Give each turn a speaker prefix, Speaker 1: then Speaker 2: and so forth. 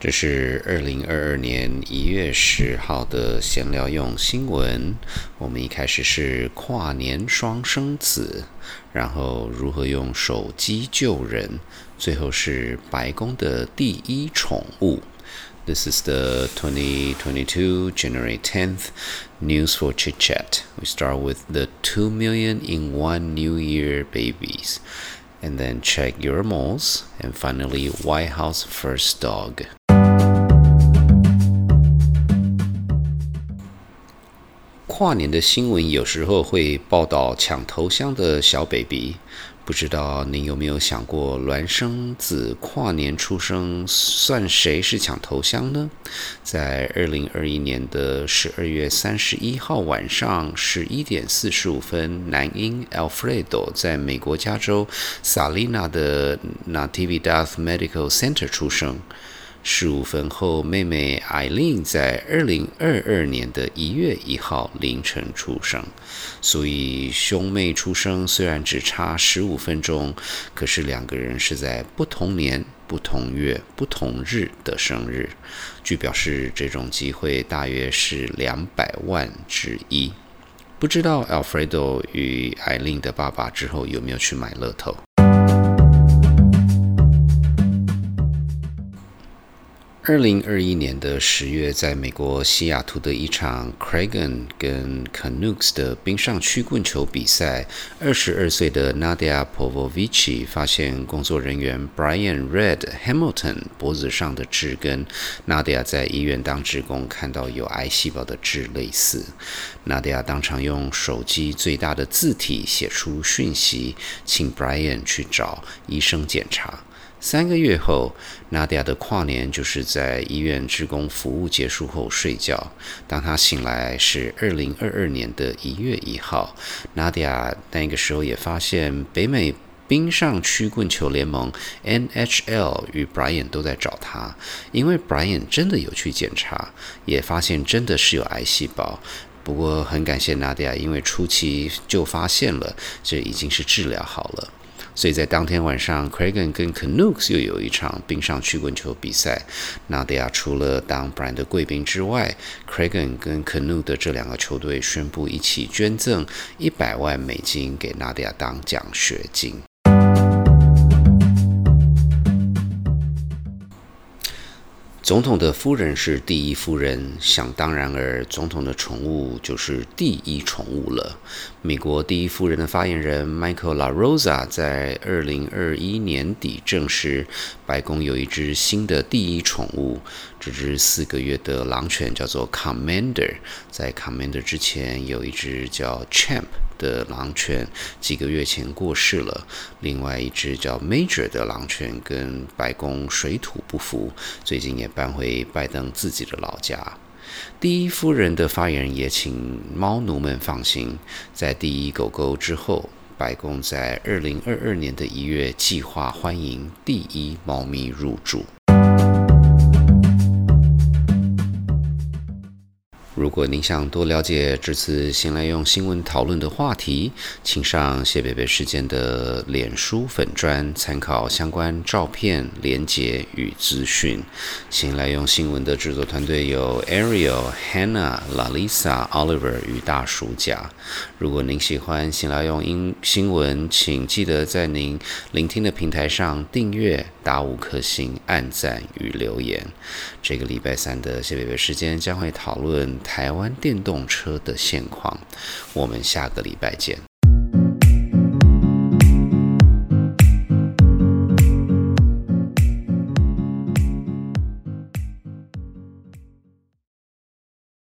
Speaker 1: 这是二零二二年一月十号的闲聊用新闻。我们一开始是跨年双生子，然后如何用手机救人，最后是白宫的第一宠物。This is the 2022 January 10th news for Chit Chat. We start with the 2 million in one New Year babies, and then check your moles, and finally, White House first dog. 跨年的新闻有时候会报道抢头香的小 baby，不知道您有没有想过，孪生子跨年出生，算谁是抢头香呢？在二零二一年的十二月三十一号晚上十一点四十五分，男婴 Alfredo 在美国加州萨利纳的 Natividad Medical Center 出生。十五分后，妹妹艾琳在二零二二年的一月一号凌晨出生。所以兄妹出生虽然只差十五分钟，可是两个人是在不同年、不同月、不同日的生日。据表示，这种机会大约是两百万之一。不知道 Alfredo 与艾琳的爸爸之后有没有去买乐透？二零二一年的十月，在美国西雅图的一场 Cragen 跟 Canucks 的冰上曲棍球比赛，二十二岁的 Nadia Povovici 发现工作人员 Brian Red Hamilton 脖子上的痣跟 Nadia 在医院当职工看到有癌细胞的痣类似。Nadia 当场用手机最大的字体写出讯息，请 Brian 去找医生检查。三个月后，Nadia 的跨年就是在医院职工服务结束后睡觉。当他醒来是二零二二年的一月一号，Nadia 那个时候也发现北美冰上曲棍球联盟 NHL 与 Brian 都在找他，因为 Brian 真的有去检查，也发现真的是有癌细胞。不过很感谢 Nadia，因为初期就发现了，这已经是治疗好了。所以在当天晚上，Cragen 跟 Canucks 又有一场冰上曲棍球比赛。纳迪亚除了当 Brand 的贵宾之外，Cragen 跟 Canucks 的这两个球队宣布一起捐赠一百万美金给纳迪亚当奖学金。总统的夫人是第一夫人，想当然而总统的宠物就是第一宠物了。美国第一夫人的发言人 Michael La Rosa 在二零二一年底证实，白宫有一只新的第一宠物，这只四个月的狼犬叫做 Commander。在 Commander 之前，有一只叫 Champ。的狼犬几个月前过世了，另外一只叫 Major 的狼犬跟白宫水土不服，最近也搬回拜登自己的老家。第一夫人的发言人也请猫奴们放心，在第一狗狗之后，白宫在二零二二年的一月计划欢迎第一猫咪入住。如果您想多了解这次新来用新闻讨论的话题，请上谢贝贝事件的脸书粉专参考相关照片、连结与资讯。新来用新闻的制作团队有 Ariel、Hannah、Lalisa、Oliver 与大叔甲。如果您喜欢新来用英新闻，请记得在您聆听的平台上订阅、打五颗星、按赞与留言。这个礼拜三的谢北北时间将会讨论。台湾电动车的现况，我们下个礼拜见。